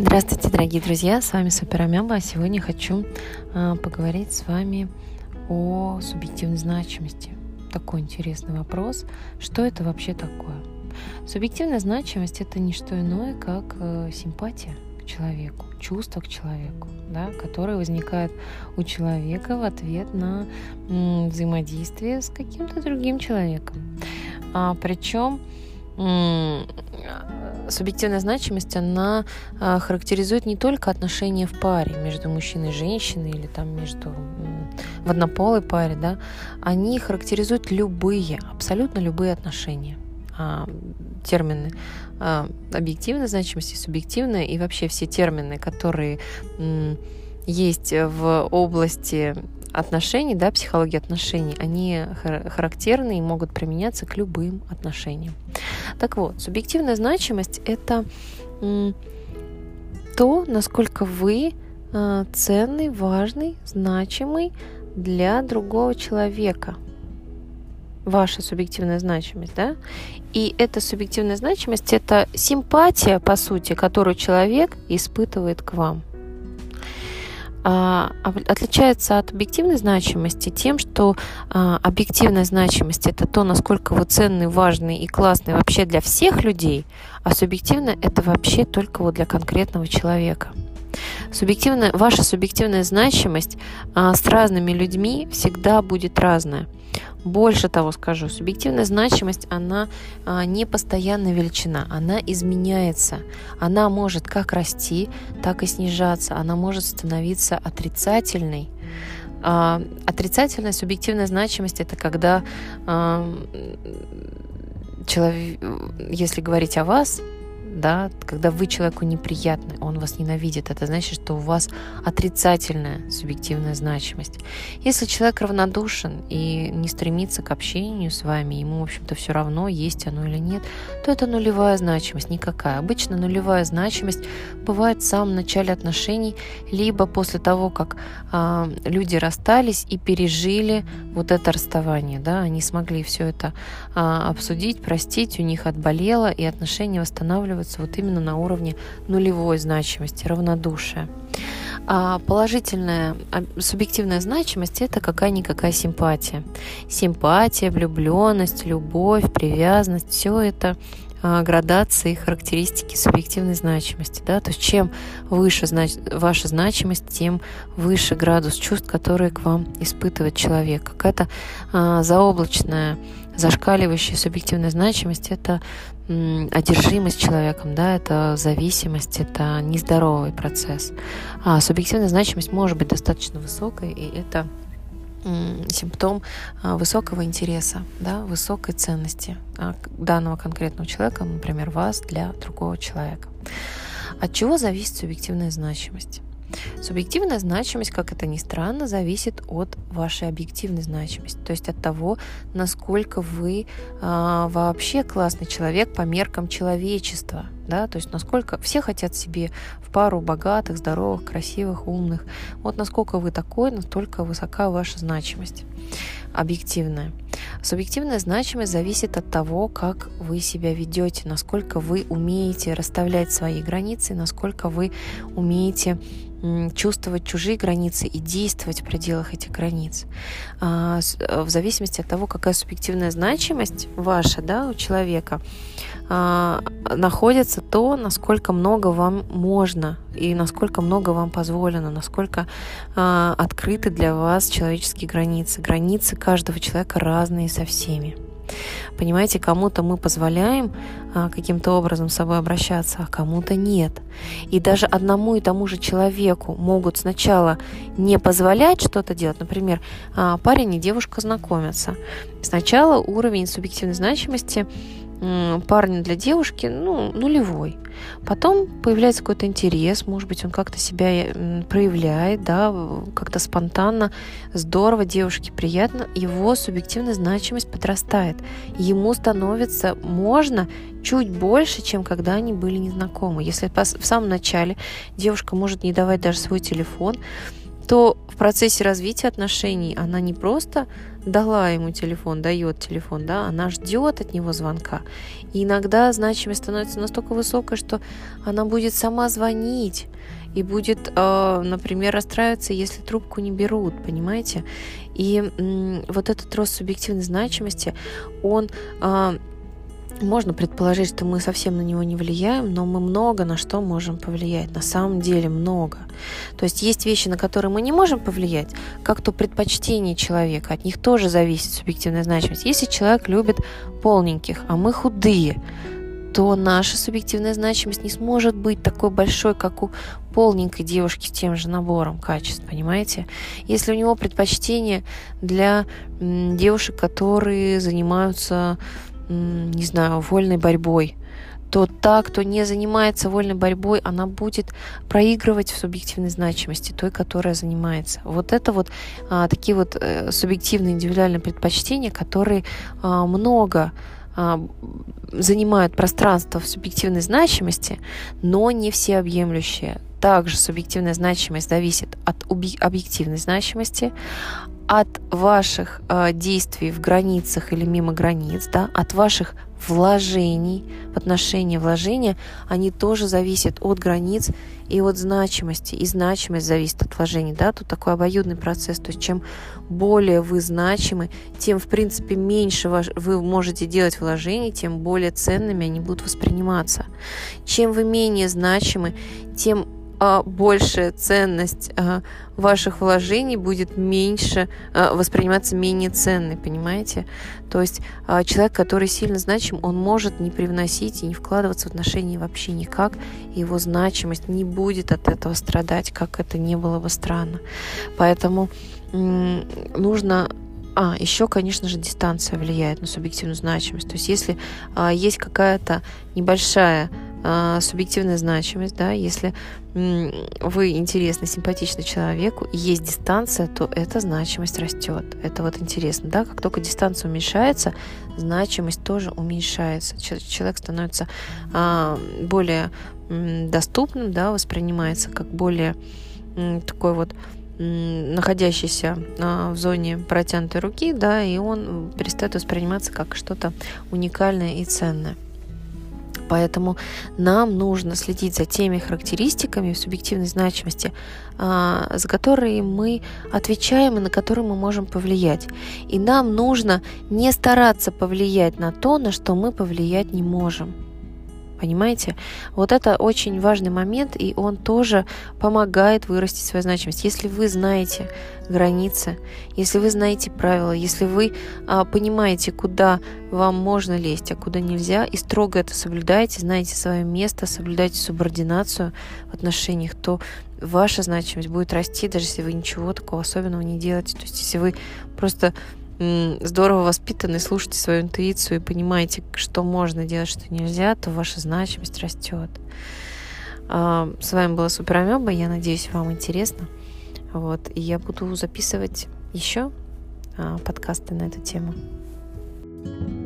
Здравствуйте, дорогие друзья, с вами Супер Амеба. Сегодня хочу э, поговорить с вами о субъективной значимости. Такой интересный вопрос. Что это вообще такое? Субъективная значимость это не что иное, как э, симпатия к человеку, чувство к человеку, да, которое возникает у человека в ответ на взаимодействие с каким-то другим человеком. А, причем субъективная значимость, она а, характеризует не только отношения в паре между мужчиной и женщиной или там между в однополой паре, да, они характеризуют любые, абсолютно любые отношения а, термины а, объективной значимости, субъективной и вообще все термины, которые есть в области отношений, да, психологии отношений, они характерны и могут применяться к любым отношениям. Так вот, субъективная значимость — это то, насколько вы а, ценный, важный, значимый для другого человека. Ваша субъективная значимость, да? И эта субъективная значимость — это симпатия, по сути, которую человек испытывает к вам. А, отличается от объективной значимости тем, что а, объективная значимость это то, насколько вы ценный, важный и классный вообще для всех людей, а субъективная это вообще только вот для конкретного человека. Субъективная, ваша субъективная значимость а, с разными людьми всегда будет разная. Больше того скажу, субъективная значимость, она а, не постоянная величина, она изменяется. Она может как расти, так и снижаться. Она может становиться отрицательной. А, отрицательная субъективная значимость это когда а, человек, если говорить о вас, да, когда вы человеку неприятны, он вас ненавидит, это значит, что у вас отрицательная субъективная значимость. Если человек равнодушен и не стремится к общению с вами, ему, в общем-то, все равно, есть оно или нет, то это нулевая значимость, никакая. Обычно нулевая значимость бывает в самом начале отношений, либо после того, как э, люди расстались и пережили вот это расставание, да, они смогли все это э, обсудить, простить, у них отболело, и отношения восстанавливаются вот именно на уровне нулевой значимости, равнодушия. А положительная а, субъективная значимость это какая-никакая симпатия. Симпатия, влюбленность, любовь, привязанность, все это градации характеристики субъективной значимости. Да? То есть чем выше знач... ваша значимость, тем выше градус чувств, которые к вам испытывает человек. Какая-то а, заоблачная зашкаливающая субъективная значимость — это одержимость человеком, да, это зависимость, это нездоровый процесс. А субъективная значимость может быть достаточно высокой, и это симптом а, высокого интереса, да, высокой ценности а, данного конкретного человека, например, вас для другого человека. От чего зависит субъективная значимость? Субъективная значимость, как это ни странно, зависит от вашей объективной значимости, то есть от того, насколько вы э, вообще классный человек по меркам человечества, да, то есть насколько все хотят себе в пару богатых, здоровых, красивых, умных. Вот насколько вы такой, настолько высока ваша значимость объективная. Субъективная значимость зависит от того, как вы себя ведете, насколько вы умеете расставлять свои границы, насколько вы умеете чувствовать чужие границы и действовать в пределах этих границ. А, э, в зависимости от того, какая субъективная значимость ваша да, у человека, а, находится то, насколько много вам можно и насколько много вам позволено, насколько а, открыты для вас человеческие границы. Границы каждого человека разные со всеми. Понимаете, кому-то мы позволяем а, каким-то образом с собой обращаться, а кому-то нет. И даже одному и тому же человеку могут сначала не позволять что-то делать. Например, а, парень и девушка знакомятся. Сначала уровень субъективной значимости парня для девушки, ну, нулевой. Потом появляется какой-то интерес, может быть, он как-то себя проявляет, да, как-то спонтанно, здорово, девушке приятно, его субъективная значимость подрастает. Ему становится можно чуть больше, чем когда они были незнакомы. Если в самом начале девушка может не давать даже свой телефон, то в процессе развития отношений она не просто дала ему телефон, дает телефон, да, она ждет от него звонка. И иногда значимость становится настолько высокой, что она будет сама звонить и будет, э, например, расстраиваться, если трубку не берут, понимаете? И вот этот рост субъективной значимости, он э, можно предположить, что мы совсем на него не влияем, но мы много на что можем повлиять. На самом деле много. То есть есть вещи, на которые мы не можем повлиять, как то предпочтение человека. От них тоже зависит субъективная значимость. Если человек любит полненьких, а мы худые, то наша субъективная значимость не сможет быть такой большой, как у полненькой девушки с тем же набором качеств, понимаете? Если у него предпочтение для девушек, которые занимаются не знаю, вольной борьбой, то та, кто не занимается вольной борьбой, она будет проигрывать в субъективной значимости той, которая занимается. Вот это вот а, такие вот э, субъективные индивидуальные предпочтения, которые а, много а, занимают пространство в субъективной значимости, но не всеобъемлющие. Также субъективная значимость зависит от объективной значимости, от ваших э, действий в границах или мимо границ, да, от ваших вложений, в отношении вложения, они тоже зависят от границ и от значимости. И значимость зависит от вложений. Да? Тут такой обоюдный процесс. То есть чем более вы значимы, тем, в принципе, меньше вы можете делать вложений, тем более ценными они будут восприниматься. Чем вы менее значимы, тем а, большая ценность а, ваших вложений будет меньше а, восприниматься менее ценной, понимаете? То есть человек, который сильно значим, он может не привносить и не вкладываться в отношения вообще никак, и его значимость не будет от этого страдать, как это не было бы странно. Поэтому нужно а, еще, конечно же, дистанция влияет на субъективную значимость. То есть, если а, есть какая-то небольшая а, субъективная значимость, да, если вы интересны, симпатичны человеку, есть дистанция, то эта значимость растет. Это вот интересно, да, как только дистанция уменьшается, значимость тоже уменьшается. Человек становится а, более доступным, да, воспринимается как более такой вот находящийся а, в зоне протянутой руки, да, и он перестает восприниматься как что-то уникальное и ценное. Поэтому нам нужно следить за теми характеристиками в субъективной значимости, а, за которые мы отвечаем и на которые мы можем повлиять. И нам нужно не стараться повлиять на то, на что мы повлиять не можем. Понимаете? Вот это очень важный момент, и он тоже помогает вырастить свою значимость. Если вы знаете границы, если вы знаете правила, если вы а, понимаете, куда вам можно лезть, а куда нельзя, и строго это соблюдаете, знаете свое место, соблюдаете субординацию в отношениях, то ваша значимость будет расти, даже если вы ничего такого особенного не делаете. То есть, если вы просто здорово воспитаны, слушайте свою интуицию и понимаете, что можно делать, что нельзя, то ваша значимость растет. А, с вами была Супер Амеба. Я надеюсь, вам интересно. Вот. И я буду записывать еще а, подкасты на эту тему. thank you